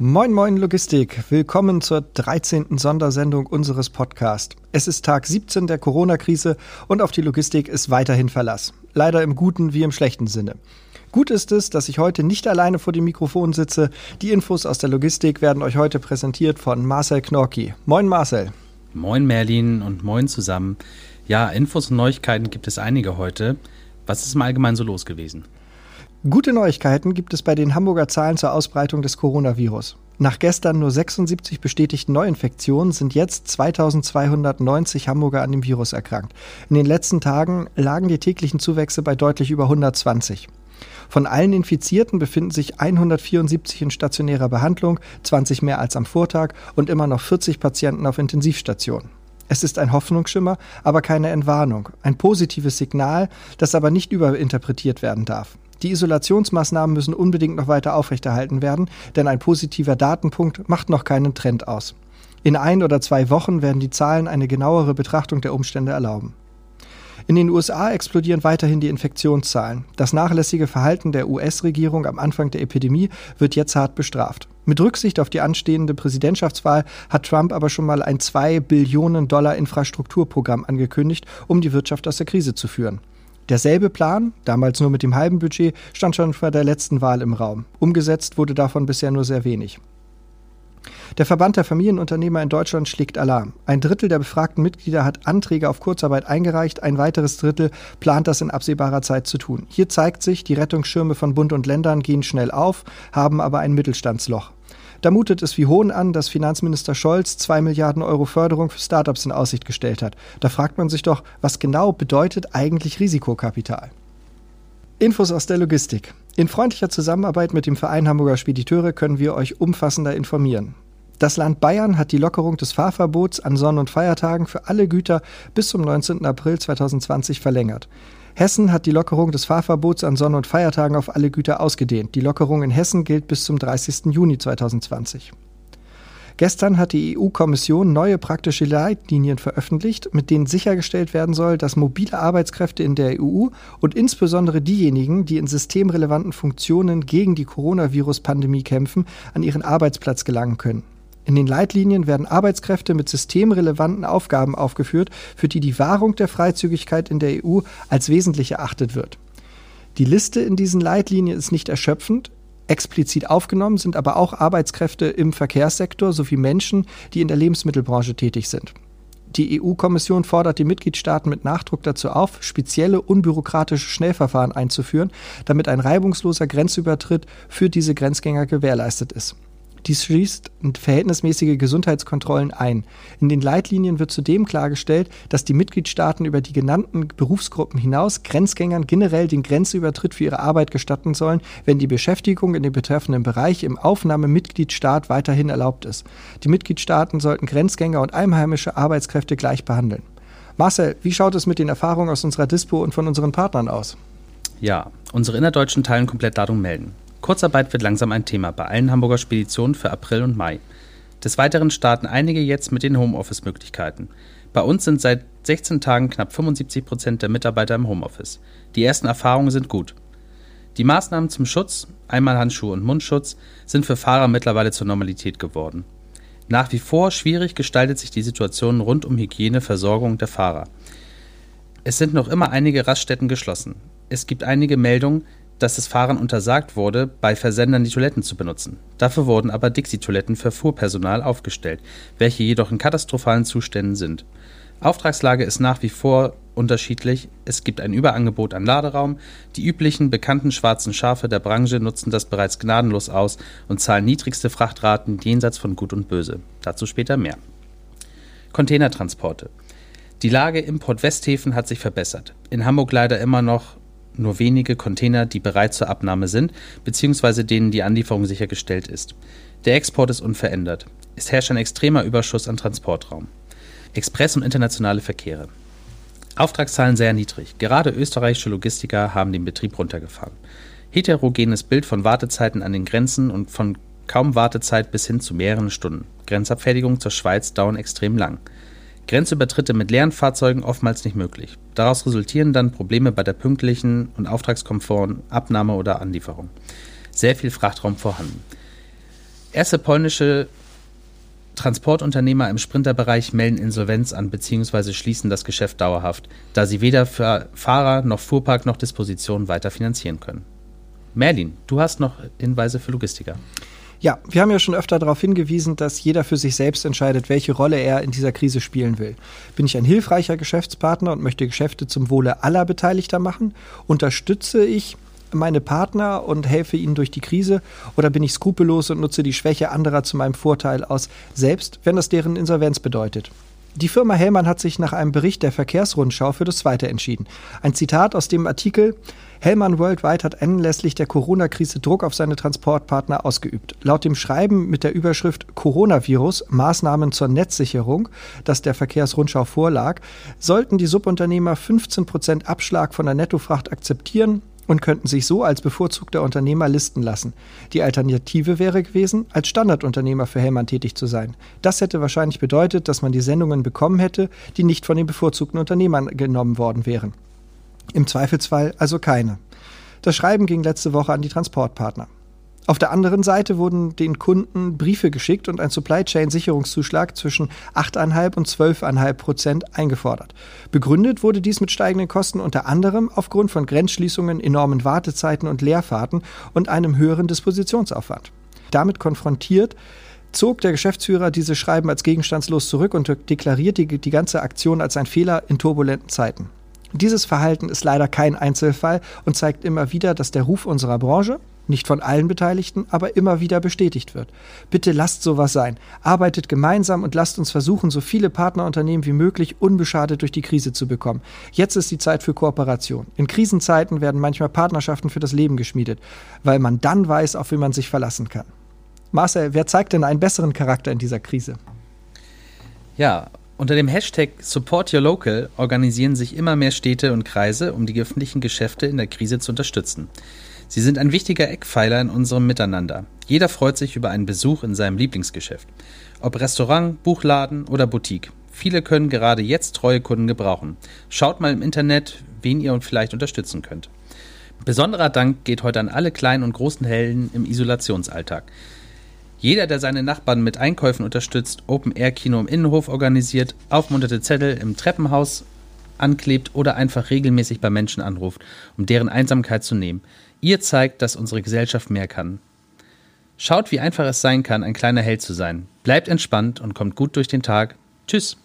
Moin Moin Logistik, willkommen zur 13. Sondersendung unseres Podcasts. Es ist Tag 17 der Corona-Krise und auf die Logistik ist weiterhin Verlass. Leider im guten wie im schlechten Sinne. Gut ist es, dass ich heute nicht alleine vor dem Mikrofon sitze. Die Infos aus der Logistik werden euch heute präsentiert von Marcel Knorki. Moin Marcel. Moin Merlin und moin zusammen. Ja, Infos und Neuigkeiten gibt es einige heute. Was ist im Allgemeinen so los gewesen? Gute Neuigkeiten gibt es bei den Hamburger Zahlen zur Ausbreitung des Coronavirus. Nach gestern nur 76 bestätigten Neuinfektionen sind jetzt 2290 Hamburger an dem Virus erkrankt. In den letzten Tagen lagen die täglichen Zuwächse bei deutlich über 120. Von allen Infizierten befinden sich 174 in stationärer Behandlung, 20 mehr als am Vortag und immer noch 40 Patienten auf Intensivstationen. Es ist ein Hoffnungsschimmer, aber keine Entwarnung. Ein positives Signal, das aber nicht überinterpretiert werden darf. Die Isolationsmaßnahmen müssen unbedingt noch weiter aufrechterhalten werden, denn ein positiver Datenpunkt macht noch keinen Trend aus. In ein oder zwei Wochen werden die Zahlen eine genauere Betrachtung der Umstände erlauben. In den USA explodieren weiterhin die Infektionszahlen. Das nachlässige Verhalten der US-Regierung am Anfang der Epidemie wird jetzt hart bestraft. Mit Rücksicht auf die anstehende Präsidentschaftswahl hat Trump aber schon mal ein 2 Billionen Dollar Infrastrukturprogramm angekündigt, um die Wirtschaft aus der Krise zu führen. Derselbe Plan, damals nur mit dem halben Budget, stand schon vor der letzten Wahl im Raum. Umgesetzt wurde davon bisher nur sehr wenig. Der Verband der Familienunternehmer in Deutschland schlägt Alarm. Ein Drittel der befragten Mitglieder hat Anträge auf Kurzarbeit eingereicht, ein weiteres Drittel plant das in absehbarer Zeit zu tun. Hier zeigt sich, die Rettungsschirme von Bund und Ländern gehen schnell auf, haben aber ein Mittelstandsloch. Da mutet es wie Hohn an, dass Finanzminister Scholz zwei Milliarden Euro Förderung für Startups in Aussicht gestellt hat. Da fragt man sich doch, was genau bedeutet eigentlich Risikokapital? Infos aus der Logistik. In freundlicher Zusammenarbeit mit dem Verein Hamburger Spediteure können wir euch umfassender informieren. Das Land Bayern hat die Lockerung des Fahrverbots an Sonn- und Feiertagen für alle Güter bis zum 19. April 2020 verlängert. Hessen hat die Lockerung des Fahrverbots an Sonn- und Feiertagen auf alle Güter ausgedehnt. Die Lockerung in Hessen gilt bis zum 30. Juni 2020. Gestern hat die EU-Kommission neue praktische Leitlinien veröffentlicht, mit denen sichergestellt werden soll, dass mobile Arbeitskräfte in der EU und insbesondere diejenigen, die in systemrelevanten Funktionen gegen die Coronavirus-Pandemie kämpfen, an ihren Arbeitsplatz gelangen können. In den Leitlinien werden Arbeitskräfte mit systemrelevanten Aufgaben aufgeführt, für die die Wahrung der Freizügigkeit in der EU als wesentlich erachtet wird. Die Liste in diesen Leitlinien ist nicht erschöpfend. Explizit aufgenommen sind aber auch Arbeitskräfte im Verkehrssektor sowie Menschen, die in der Lebensmittelbranche tätig sind. Die EU-Kommission fordert die Mitgliedstaaten mit Nachdruck dazu auf, spezielle unbürokratische Schnellverfahren einzuführen, damit ein reibungsloser Grenzübertritt für diese Grenzgänger gewährleistet ist. Dies schließt verhältnismäßige Gesundheitskontrollen ein. In den Leitlinien wird zudem klargestellt, dass die Mitgliedstaaten über die genannten Berufsgruppen hinaus Grenzgängern generell den Grenzübertritt für ihre Arbeit gestatten sollen, wenn die Beschäftigung in dem betreffenden Bereich im Aufnahmemitgliedstaat weiterhin erlaubt ist. Die Mitgliedstaaten sollten Grenzgänger und einheimische Arbeitskräfte gleich behandeln. Marcel, wie schaut es mit den Erfahrungen aus unserer Dispo und von unseren Partnern aus? Ja, unsere innerdeutschen teilen Komplettladung melden. Kurzarbeit wird langsam ein Thema bei allen Hamburger Speditionen für April und Mai. Des Weiteren starten einige jetzt mit den Homeoffice-Möglichkeiten. Bei uns sind seit 16 Tagen knapp 75 Prozent der Mitarbeiter im Homeoffice. Die ersten Erfahrungen sind gut. Die Maßnahmen zum Schutz, einmal Handschuhe und Mundschutz, sind für Fahrer mittlerweile zur Normalität geworden. Nach wie vor schwierig gestaltet sich die Situation rund um Hygiene, Versorgung der Fahrer. Es sind noch immer einige Raststätten geschlossen. Es gibt einige Meldungen, dass es Fahrern untersagt wurde, bei Versendern die Toiletten zu benutzen. Dafür wurden aber Dixie-Toiletten für Fuhrpersonal aufgestellt, welche jedoch in katastrophalen Zuständen sind. Auftragslage ist nach wie vor unterschiedlich. Es gibt ein Überangebot an Laderaum. Die üblichen bekannten schwarzen Schafe der Branche nutzen das bereits gnadenlos aus und zahlen niedrigste Frachtraten jenseits von Gut und Böse. Dazu später mehr. Containertransporte. Die Lage im Port Westhäfen hat sich verbessert. In Hamburg leider immer noch nur wenige Container, die bereit zur Abnahme sind, beziehungsweise denen die Anlieferung sichergestellt ist. Der Export ist unverändert. Es herrscht ein extremer Überschuss an Transportraum. Express- und internationale Verkehre. Auftragszahlen sehr niedrig. Gerade österreichische Logistiker haben den Betrieb runtergefahren. Heterogenes Bild von Wartezeiten an den Grenzen und von kaum Wartezeit bis hin zu mehreren Stunden. Grenzabfertigungen zur Schweiz dauern extrem lang. Grenzübertritte mit leeren Fahrzeugen oftmals nicht möglich. Daraus resultieren dann Probleme bei der pünktlichen und auftragskonformen Abnahme oder Anlieferung. Sehr viel Frachtraum vorhanden. Erste polnische Transportunternehmer im Sprinterbereich melden Insolvenz an bzw. schließen das Geschäft dauerhaft, da sie weder Fahrer noch Fuhrpark noch Disposition weiter finanzieren können. Merlin, du hast noch Hinweise für Logistiker. Ja, wir haben ja schon öfter darauf hingewiesen, dass jeder für sich selbst entscheidet, welche Rolle er in dieser Krise spielen will. Bin ich ein hilfreicher Geschäftspartner und möchte Geschäfte zum Wohle aller Beteiligter machen? Unterstütze ich meine Partner und helfe ihnen durch die Krise? Oder bin ich skrupellos und nutze die Schwäche anderer zu meinem Vorteil aus, selbst wenn das deren Insolvenz bedeutet? Die Firma Hellmann hat sich nach einem Bericht der Verkehrsrundschau für das Zweite entschieden. Ein Zitat aus dem Artikel Hellmann Worldwide hat anlässlich der Corona-Krise Druck auf seine Transportpartner ausgeübt. Laut dem Schreiben mit der Überschrift Coronavirus Maßnahmen zur Netzsicherung, das der Verkehrsrundschau vorlag, sollten die Subunternehmer 15 Prozent Abschlag von der Nettofracht akzeptieren und könnten sich so als bevorzugter Unternehmer listen lassen. Die Alternative wäre gewesen, als Standardunternehmer für Hellmann tätig zu sein. Das hätte wahrscheinlich bedeutet, dass man die Sendungen bekommen hätte, die nicht von den bevorzugten Unternehmern genommen worden wären. Im Zweifelsfall also keine. Das Schreiben ging letzte Woche an die Transportpartner. Auf der anderen Seite wurden den Kunden Briefe geschickt und ein Supply Chain Sicherungszuschlag zwischen 8,5 und 12,5 Prozent eingefordert. Begründet wurde dies mit steigenden Kosten unter anderem aufgrund von Grenzschließungen, enormen Wartezeiten und Leerfahrten und einem höheren Dispositionsaufwand. Damit konfrontiert zog der Geschäftsführer dieses Schreiben als gegenstandslos zurück und deklarierte die ganze Aktion als ein Fehler in turbulenten Zeiten. Dieses Verhalten ist leider kein Einzelfall und zeigt immer wieder, dass der Ruf unserer Branche, nicht von allen Beteiligten, aber immer wieder bestätigt wird. Bitte lasst sowas sein. Arbeitet gemeinsam und lasst uns versuchen, so viele Partnerunternehmen wie möglich unbeschadet durch die Krise zu bekommen. Jetzt ist die Zeit für Kooperation. In Krisenzeiten werden manchmal Partnerschaften für das Leben geschmiedet, weil man dann weiß, auf wen man sich verlassen kann. Marcel, wer zeigt denn einen besseren Charakter in dieser Krise? Ja, unter dem Hashtag Support Your Local organisieren sich immer mehr Städte und Kreise, um die öffentlichen Geschäfte in der Krise zu unterstützen. Sie sind ein wichtiger Eckpfeiler in unserem Miteinander. Jeder freut sich über einen Besuch in seinem Lieblingsgeschäft. Ob Restaurant, Buchladen oder Boutique. Viele können gerade jetzt treue Kunden gebrauchen. Schaut mal im Internet, wen ihr vielleicht unterstützen könnt. Besonderer Dank geht heute an alle kleinen und großen Helden im Isolationsalltag. Jeder, der seine Nachbarn mit Einkäufen unterstützt, Open-Air-Kino im Innenhof organisiert, aufmunterte Zettel im Treppenhaus anklebt oder einfach regelmäßig bei Menschen anruft, um deren Einsamkeit zu nehmen. Ihr zeigt, dass unsere Gesellschaft mehr kann. Schaut, wie einfach es sein kann, ein kleiner Held zu sein. Bleibt entspannt und kommt gut durch den Tag. Tschüss.